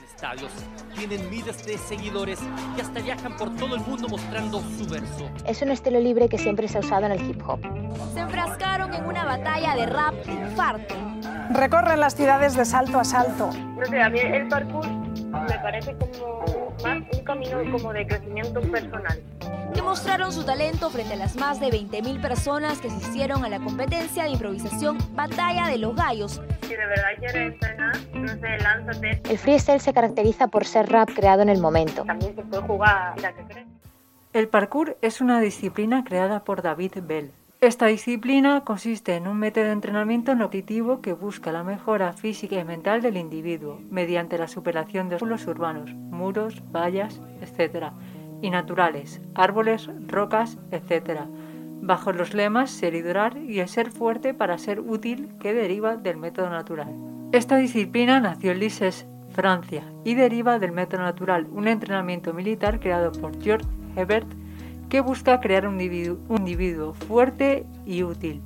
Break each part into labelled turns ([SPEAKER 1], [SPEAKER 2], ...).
[SPEAKER 1] estadios, tienen miles de seguidores y hasta viajan por todo el mundo mostrando su verso.
[SPEAKER 2] Es un estilo libre que siempre se ha usado en el hip hop.
[SPEAKER 3] Se enfrascaron en una batalla de rap de infarto.
[SPEAKER 4] Recorren las ciudades de salto a salto.
[SPEAKER 5] No sé, a mí el parkour me parece como más un camino como de crecimiento personal.
[SPEAKER 3] Demostraron su talento frente a las más de 20.000 personas que asistieron a la competencia de improvisación Batalla de los Gallos.
[SPEAKER 5] Si de verdad quieres entrenar, no sé, lánzate.
[SPEAKER 2] El freestyle se caracteriza por ser rap creado en el momento.
[SPEAKER 5] También se puede jugar la que crees.
[SPEAKER 6] El parkour es una disciplina creada por David Bell. Esta disciplina consiste en un método de entrenamiento nutritivo que busca la mejora física y mental del individuo mediante la superación de obstáculos urbanos, muros, vallas, etc. y naturales, árboles, rocas, etc. bajo los lemas ser y durar y el ser fuerte para ser útil que deriva del método natural. Esta disciplina nació en Lises, Francia, y deriva del método natural, un entrenamiento militar creado por George Hebert que busca crear un individuo, un individuo fuerte y útil,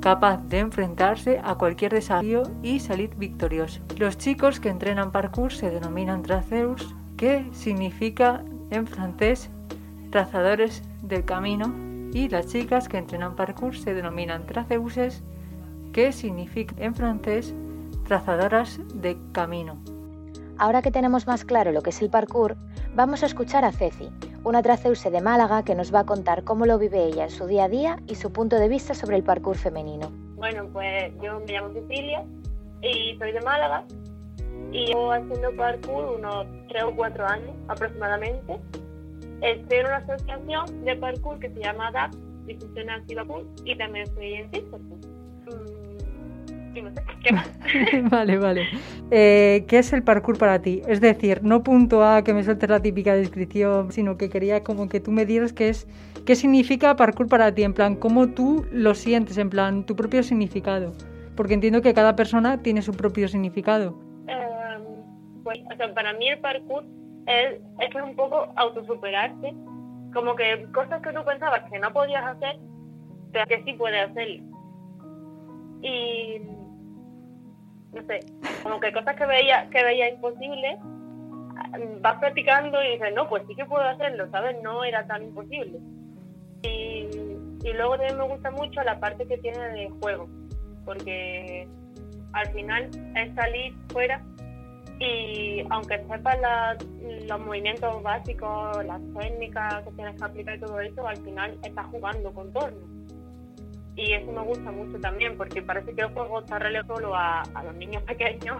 [SPEAKER 6] capaz de enfrentarse a cualquier desafío y salir victorioso. Los chicos que entrenan parkour se denominan traceurs, que significa en francés trazadores del camino, y las chicas que entrenan parkour se denominan traceuses, que significa en francés trazadoras de camino.
[SPEAKER 2] Ahora que tenemos más claro lo que es el parkour, vamos a escuchar a Ceci, una traceuse de Málaga que nos va a contar cómo lo vive ella en su día a día y su punto de vista sobre el parkour femenino.
[SPEAKER 5] Bueno, pues yo me llamo Cecilia y soy de Málaga y llevo haciendo parkour unos 3 o 4 años aproximadamente. Estoy en una asociación de parkour que se llama DAP, Difusión Activa Parkour, y también estoy en. Mm, y no sé, ¿qué más?
[SPEAKER 6] vale, vale. Eh, ¿Qué es el parkour para ti? Es decir, no punto A que me sueltes la típica descripción, sino que quería como que tú me dieras qué es, qué significa parkour para ti, en plan, cómo tú lo sientes, en plan, tu propio significado. Porque entiendo que cada persona tiene su propio significado.
[SPEAKER 5] Eh, pues, o sea, para mí el parkour es, es que es un poco autosuperarse. Como que cosas que tú pensabas que no podías hacer, pero que sí puedes hacerlo. Y no sé, como que cosas que veía, que veía imposibles, vas practicando y dices, no, pues sí que puedo hacerlo, ¿sabes? No era tan imposible. Y, y luego también me gusta mucho la parte que tiene de juego, porque al final es salir fuera y aunque sepas la- los movimientos básicos, las técnicas que tienes que aplicar y todo eso, al final estás jugando con todo. Y eso me gusta mucho también, porque parece que el juego está relegado solo a, a los niños pequeños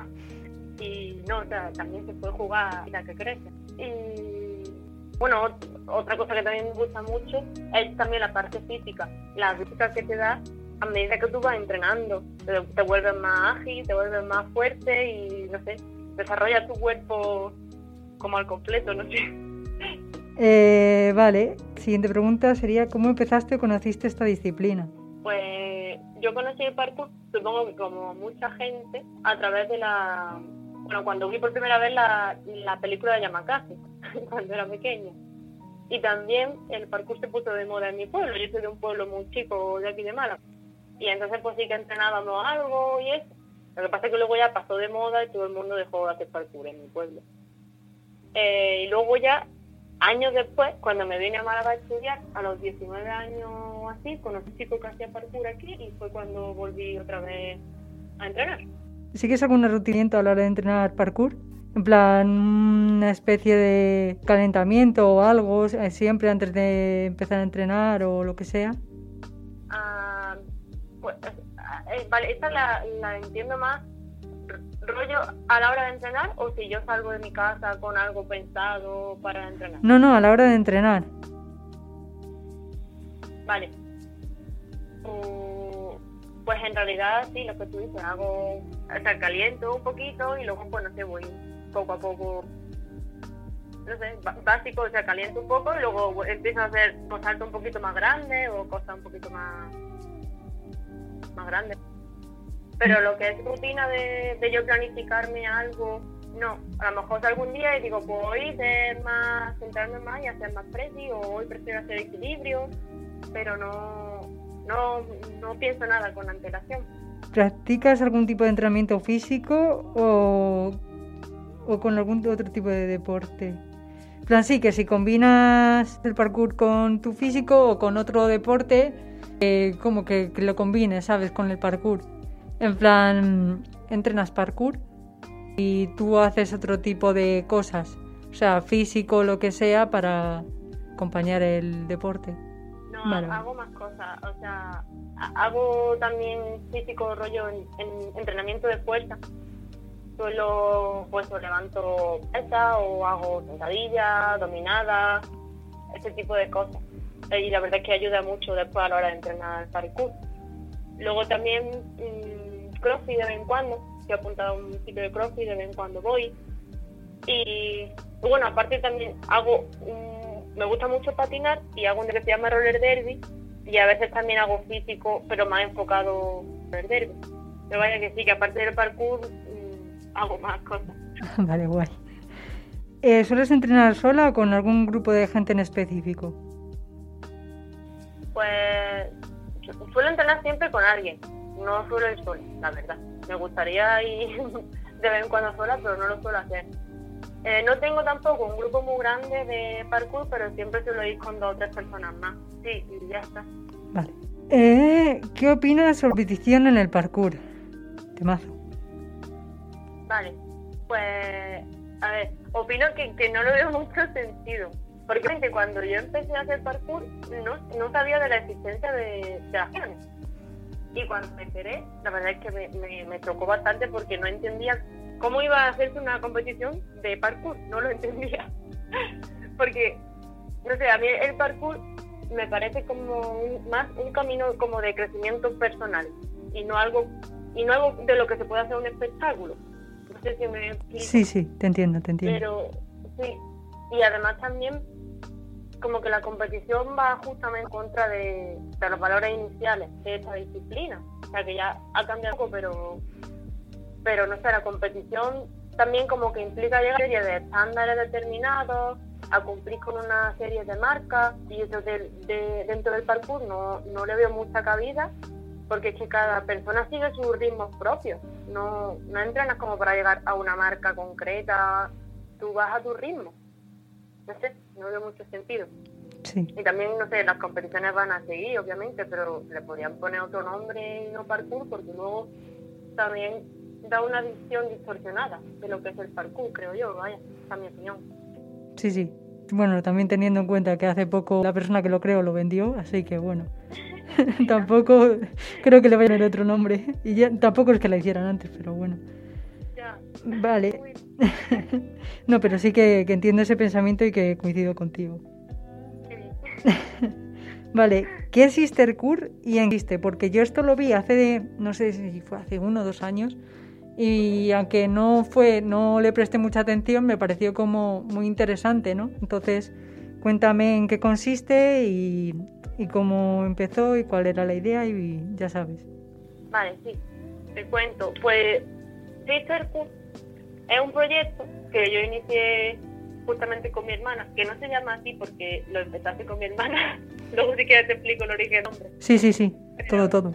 [SPEAKER 5] y no, o sea, también se puede jugar a la que crece. Y bueno, ot- otra cosa que también me gusta mucho es también la parte física, la física que te da a medida que tú vas entrenando. Te vuelves más ágil, te vuelves más fuerte y no sé, desarrolla tu cuerpo como al completo, no sé.
[SPEAKER 6] Eh, vale, siguiente pregunta sería, ¿cómo empezaste o conociste esta disciplina?
[SPEAKER 5] Pues yo conocí el parkour, supongo que como mucha gente, a través de la... Bueno, cuando vi por primera vez la, la película de Yamakasi, cuando era pequeña. Y también el parkour se puso de moda en mi pueblo. Yo soy de un pueblo muy chico de aquí de Málaga. Y entonces pues sí que entrenábamos algo y eso. Lo que pasa es que luego ya pasó de moda y todo el mundo dejó de hacer parkour en mi pueblo. Eh, y luego ya, años después, cuando me vine a Málaga a estudiar, a los 19 años así, conocí a un chico que hacía parkour aquí y fue cuando volví otra vez a entrenar.
[SPEAKER 6] ¿Sigues algún rutinamiento a la hora de entrenar parkour? En plan, una especie de calentamiento o algo, eh, siempre antes de empezar a entrenar o lo que sea.
[SPEAKER 5] Ah, pues, eh, vale, esta la, la entiendo más rollo a la hora de entrenar o si yo salgo de mi casa con algo pensado para entrenar.
[SPEAKER 6] No, no, a la hora de entrenar.
[SPEAKER 5] Vale. Mm, Pues en realidad sí, lo que tú dices, hago, o sea, caliento un poquito y luego pues no sé, voy poco a poco, no sé, básico, o sea, caliento un poco y luego empiezo a hacer pues, saltos un poquito más grandes o cosas un poquito más grandes. Pero lo que es rutina de, de yo planificarme algo, no. A lo mejor algún día y digo, pues hoy ser más, centrarme más y hacer más presi o hoy prefiero hacer equilibrio, pero no, no, no pienso nada con antelación.
[SPEAKER 6] ¿Practicas algún tipo de entrenamiento físico o, o con algún otro tipo de deporte. Plan, sí, que si combinas el parkour con tu físico o con otro deporte, eh, como que, que lo combines, ¿sabes? Con el parkour. En plan, entrenas parkour y tú haces otro tipo de cosas, o sea, físico, lo que sea, para acompañar el deporte.
[SPEAKER 5] No,
[SPEAKER 6] Vale.
[SPEAKER 5] hago más cosas. O sea, ha- hago también físico rollo en, en entrenamiento de fuerza. Solo, pues, o levanto pesas o hago sentadillas, dominadas, ese tipo de cosas. Y la verdad es que ayuda mucho después a la hora de entrenar parkour. Luego también mm, crossfit de vez en cuando. Estoy apuntado a un sitio de crossfit, de vez en cuando voy. Y bueno, aparte también hago, un- me gusta mucho patinar y hago uno que se llama roller derby y a veces también hago físico, pero más enfocado en roller derby. Pero vaya que sí, que aparte del parkour mm, hago más cosas.
[SPEAKER 6] vale, guay. Eh, ¿Sueles entrenar sola o con algún grupo de gente en específico?
[SPEAKER 5] Pues su- suelo entrenar siempre con alguien, no suelo ir sola, la verdad. Me gustaría ir de vez en cuando sola, pero no lo suelo hacer. Eh, no tengo tampoco un grupo muy grande de parkour, pero siempre suelo ir con dos o tres personas más. Sí, y ya está.
[SPEAKER 6] Vale. Eh, ¿Qué opinas sobre la competición en el parkour? Temazo.
[SPEAKER 5] Vale, pues a ver, opino que, que no le veo mucho sentido. Porque cuando yo empecé a hacer parkour no, no sabía de la existencia de, de las. Y cuando me enteré, la verdad es que me, me, me chocó bastante porque no entendía cómo iba a hacerse una competición de parkour. No lo entendía. porque, no sé, a mí el parkour me parece como un- más un camino como de crecimiento personal y no algo y no algo de lo que se puede hacer un espectáculo. No sé si me explico.
[SPEAKER 6] Sí, sí, te entiendo, te entiendo.
[SPEAKER 5] Pero sí, y además también como que la competición va justamente en contra de, de los valores iniciales de esta disciplina. O sea que ya ha cambiado poco, pero, pero no sé, la competición también como que implica llegar a una serie de estándares determinados, a cumplir con una serie de marcas, y eso de, de- dentro del parkour no, no le veo mucha cabida, porque es que cada persona sigue sus ritmos propios. No, no entrenas como para llegar a una marca concreta, tú vas a tu ritmo. No sé, no veo mucho sentido.
[SPEAKER 6] Sí,
[SPEAKER 5] Y también, no sé, las competiciones van a seguir, obviamente, pero le podrían poner otro nombre y no parkour, porque luego también da una visión distorsionada de lo que es el parkour, creo yo, vaya, esa es mi opinión.
[SPEAKER 6] sí, sí. Bueno, también teniendo en cuenta que hace poco la persona que lo creó lo vendió, así que bueno. tampoco creo que le vayan a poner otro nombre. Y ya tampoco es que la hicieran antes, pero bueno.
[SPEAKER 5] Ya,
[SPEAKER 6] Vale.
[SPEAKER 5] uy,
[SPEAKER 6] no, pero sí que, que entiendo ese pensamiento y que coincido contigo.
[SPEAKER 5] sí.
[SPEAKER 6] Vale, ¿qué es Sistercourt y en qué existe? Porque yo esto lo vi hace, de- no sé si fue hace uno o dos años, y aunque no fue, no le presté mucha atención, me pareció como muy interesante, ¿no? Entonces, cuéntame en qué consiste y, y cómo empezó y cuál era la idea y ya sabes.
[SPEAKER 5] Vale, sí, te cuento. Pues Sisterhood es un proyecto que yo inicié justamente con mi hermana, que no se llama así porque lo empezaste con mi hermana. Luego si quieres te explico el origen del nombre.
[SPEAKER 6] Sí, sí, sí, todo, todo.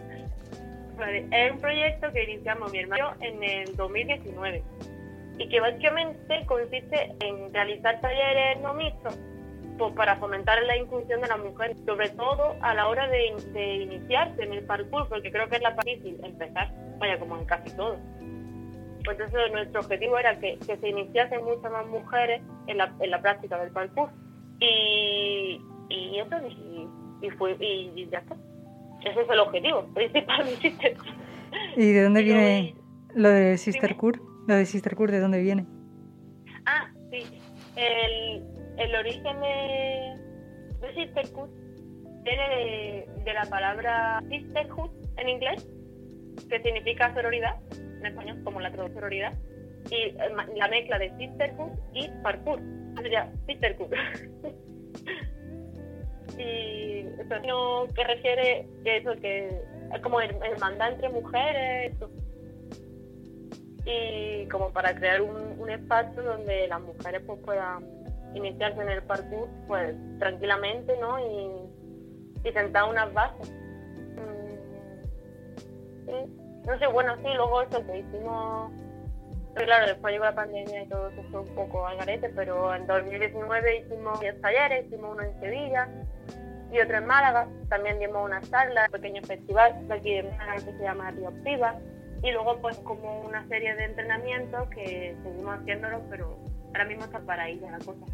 [SPEAKER 5] Vale, es un proyecto que iniciamos mi hermano en el 2019 y que básicamente consiste en realizar talleres no mixtos pues, para fomentar la inclusión de las mujeres, sobre todo a la hora de, de iniciarse en el parkour, porque creo que es la más difícil empezar, vaya como en casi todo. Pues eso, nuestro objetivo era que, que se iniciasen muchas más mujeres en la, en la práctica del parkour. Y, y eso, y, y, fue, y, y ya está. Ese es el objetivo principal de Sister.
[SPEAKER 6] ¿Y de dónde viene lo de Sistercourt? Lo de Sistercourt, ¿de dónde viene?
[SPEAKER 5] Ah, sí. El, el origen de, de Sisterhood viene de, de la palabra sisterhood en inglés, que significa sororidad, en español, como la sororidad, y eh, la mezcla de sisterhood y parkour. Sería sisterhood. y no que refiere que eso que es como her- hermandad entre mujeres y como para crear un, espacio donde las mujeres pues puedan iniciarse en el parkour pues tranquilamente no y, y sentar unas bases Mm. No sé bueno sí luego eso que hicimos Claro, después llegó la pandemia y todo eso fue un poco al garete, pero en 2019 hicimos 10 talleres, hicimos uno en Sevilla y otro en Málaga. También dimos una charla, un pequeño festival aquí de Málaga que se llama Río Piva. Y luego pues como una serie de entrenamientos que seguimos haciéndolo, pero ahora mismo está para ahí ya la cosa.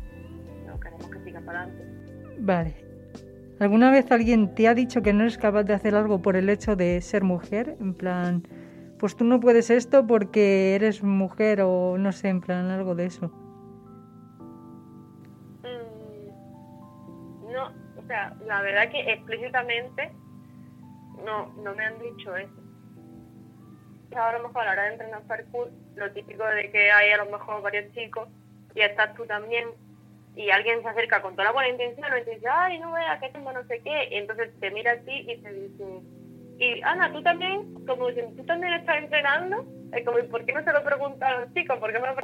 [SPEAKER 5] No queremos que siga para adelante.
[SPEAKER 6] Vale. ¿Alguna vez alguien te ha dicho que no eres capaz de hacer algo por el hecho de ser mujer? En plan, pues tú no puedes esto porque eres mujer o no sé, en plan algo de eso.
[SPEAKER 5] Mm, no, o sea, la verdad que explícitamente no, no me han dicho eso. Ahora a lo mejor a la hora de entrenar parkour, lo típico de que hay a lo mejor varios chicos y estás tú también y alguien se acerca con toda la buena intención y te dice, ay, no veas que tengo no sé qué, y entonces te mira a ti y te dice, y Ana, tú también, como dicen, tú también estás entrenando, es como, ¿por qué no se lo preguntan a los chicos? ¿Por qué me lo?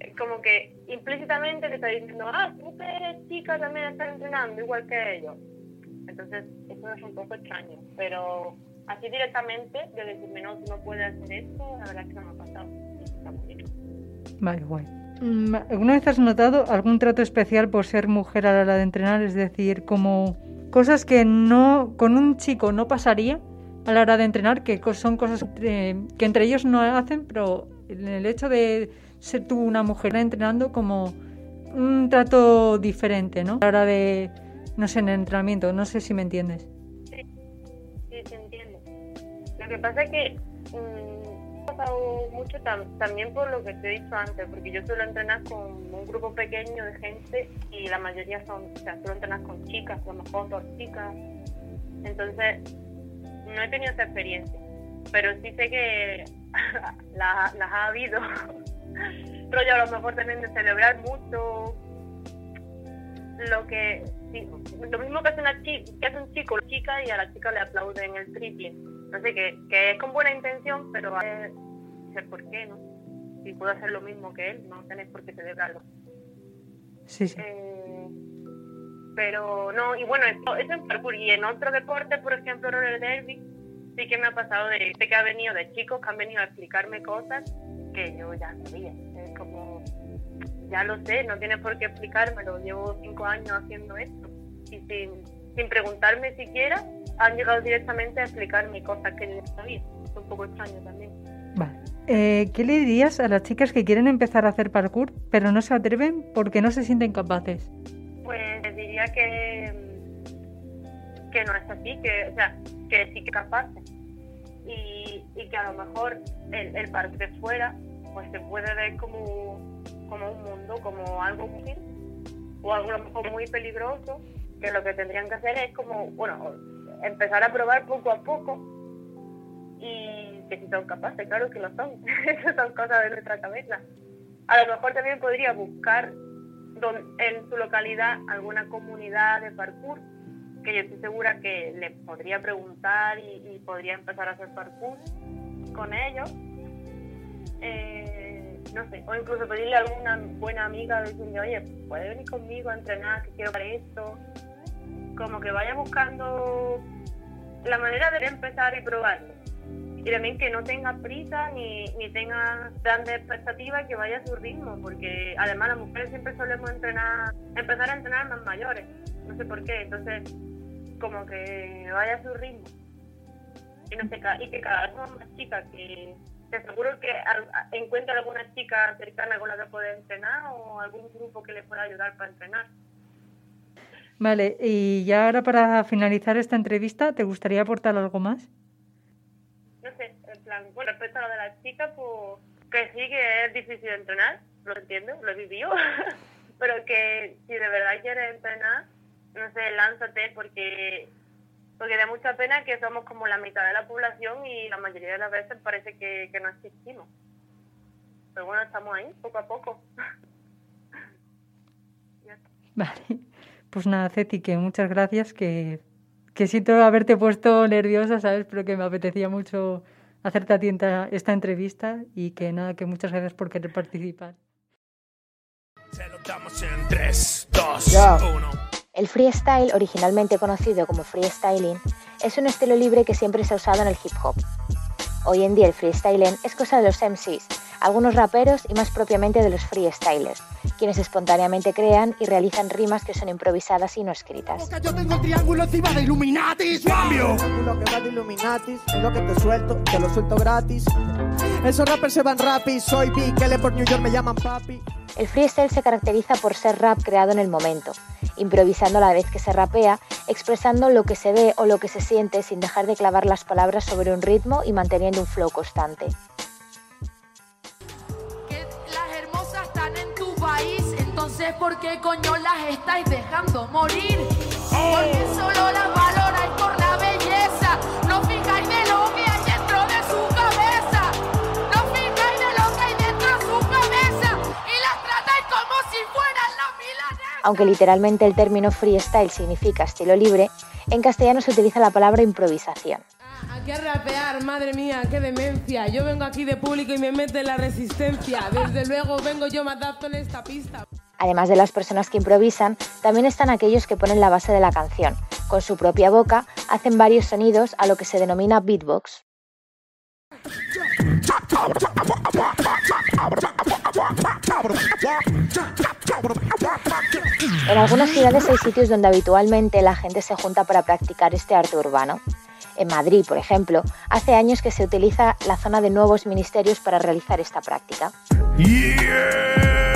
[SPEAKER 5] Es como que implícitamente te está diciendo, ah, tú que eres chica también estás entrenando igual que ellos. Entonces, eso es un poco extraño, pero así directamente, de decirme, no, tú no puedes hacer esto, la verdad es que no me ha pasado. Está muy bien.
[SPEAKER 6] Vale, guay. Mm, ¿Alguna vez has notado algún trato especial por ser mujer a la hora de entrenar? Es decir, como cosas que no con un chico no pasaría a la hora de entrenar, que son cosas que entre ellos no hacen, pero el hecho de ser tú una mujer entrenando como un trato diferente, ¿no? A la hora de, no sé, en el entrenamiento, no sé si me entiendes.
[SPEAKER 5] Sí, sí, entiendo. Lo que pasa es que pasado mucho también por lo que te he dicho antes, porque yo suelo entrenar con un grupo pequeño de gente y la mayoría son, o sea, suelo entrenar con chicas, mejor dos chicas. Entonces, no he tenido esa experiencia, pero sí sé que las, ha habido. Rollo a lo mejor también de celebrar mucho lo que lo mismo que hace una chica, que hace un chico chica y a la chica le aplauden el triple no sé que, que es con buena intención pero por qué, ¿no? Si puedo hacer lo mismo que él, no tenéis por qué celebrarlo.
[SPEAKER 6] Sí, sí.
[SPEAKER 5] Eh, pero no, y bueno, eso, es en parkour. Y en otro deporte, por ejemplo, el derby, sí que me ha pasado de que ha venido, de chicos que han venido a explicarme cosas que yo ya sabía. Es como, ya lo sé, no tiene por qué explicármelo. Llevo cinco años haciendo esto. Y sin, sin preguntarme siquiera, han llegado directamente a explicarme cosas que yo sabía. Es un poco extraño también.
[SPEAKER 6] Eh, ¿Qué le dirías a las chicas que quieren empezar a hacer parkour pero no se atreven porque no se sienten capaces?
[SPEAKER 5] Pues diría que, que no es así, que, o sea, que sí que capaces y, y que a lo mejor el, el parkour de fuera pues se puede ver como, como un mundo, como algo muy o algo a lo mejor muy peligroso, que lo que tendrían que hacer es como, bueno, empezar a probar poco a poco y que si son capaces, claro que lo son. Esas son cosas de nuestra cabeza. A lo mejor también podría buscar en su localidad alguna comunidad de parkour que yo estoy segura que le podría preguntar y, podría empezar a hacer parkour con ellos. Eh, no sé, o incluso pedirle a alguna buena amiga decirle, oye, puede venir conmigo a entrenar, que quiero para esto. Como que vaya buscando la manera de empezar y probarlo y también que no tenga prisa ni, ni tenga grandes expectativas que vaya a su ritmo, porque además las mujeres siempre solemos entrenar, empezar a entrenar más mayores, no sé por qué, entonces como que vaya a su ritmo. Y, no sé, y que cada vez más chicas, que te aseguro que encuentre alguna chica cercana con la que pueda entrenar o algún grupo que le pueda ayudar para entrenar.
[SPEAKER 6] Vale, y ya ahora para finalizar esta entrevista, ¿te gustaría aportar algo más?
[SPEAKER 5] No sé, en plan, bueno, respecto a lo de las chicas, pues que sí que es difícil entrenar, lo entiendo, lo he vivido, pero que si de verdad quieres entrenar, no sé, lánzate porque porque da mucha pena que somos como la mitad de la población y la mayoría de las veces parece que, que no existimos. Pero bueno, estamos ahí, poco a poco.
[SPEAKER 6] vale, pues nada, Ceti, que muchas gracias, que que siento haberte puesto nerviosa, ¿sabes? Pero que me apetecía mucho hacerte a ti esta entrevista y que nada, que muchas gracias por querer participar.
[SPEAKER 2] El freestyle, originalmente conocido como freestyling, es un estilo libre que siempre se ha usado en el hip hop. Hoy en día el freestyling es cosa de los MCs, algunos raperos y más propiamente de los freestylers, quienes espontáneamente crean y realizan rimas que son improvisadas y no escritas.
[SPEAKER 7] Yo tengo el triángulo encima de Illuminati, cambio.
[SPEAKER 8] Lo que va de es lo que te suelto, te lo suelto gratis. Esos rappers se van rapid, soy Big, por New York me llaman papi.
[SPEAKER 2] El freestyle se caracteriza por ser rap creado en el momento, improvisando a la vez que se rapea, expresando lo que se ve o lo que se siente sin dejar de clavar las palabras sobre un ritmo y manteniendo un flow constante.
[SPEAKER 9] Entonces ¿por qué coño las estáis dejando morir? Porque solo las valoráis por la belleza, no fijáis de lo que hay dentro de su cabeza, no fijáis de lo que hay dentro de su cabeza y las tratáis como si fueran la milanesa.
[SPEAKER 2] Aunque literalmente el término freestyle significa estilo libre, en castellano se utiliza la palabra improvisación.
[SPEAKER 10] Aquí a rapear, madre mía, qué demencia. Yo vengo aquí de público y me mete la resistencia. Desde luego vengo yo, me adapto en esta pista.
[SPEAKER 2] Además de las personas que improvisan, también están aquellos que ponen la base de la canción. Con su propia boca hacen varios sonidos a lo que se denomina beatbox. En algunas ciudades hay sitios donde habitualmente la gente se junta para practicar este arte urbano. En Madrid, por ejemplo, hace años que se utiliza la zona de nuevos ministerios para realizar esta práctica.
[SPEAKER 7] Yeah.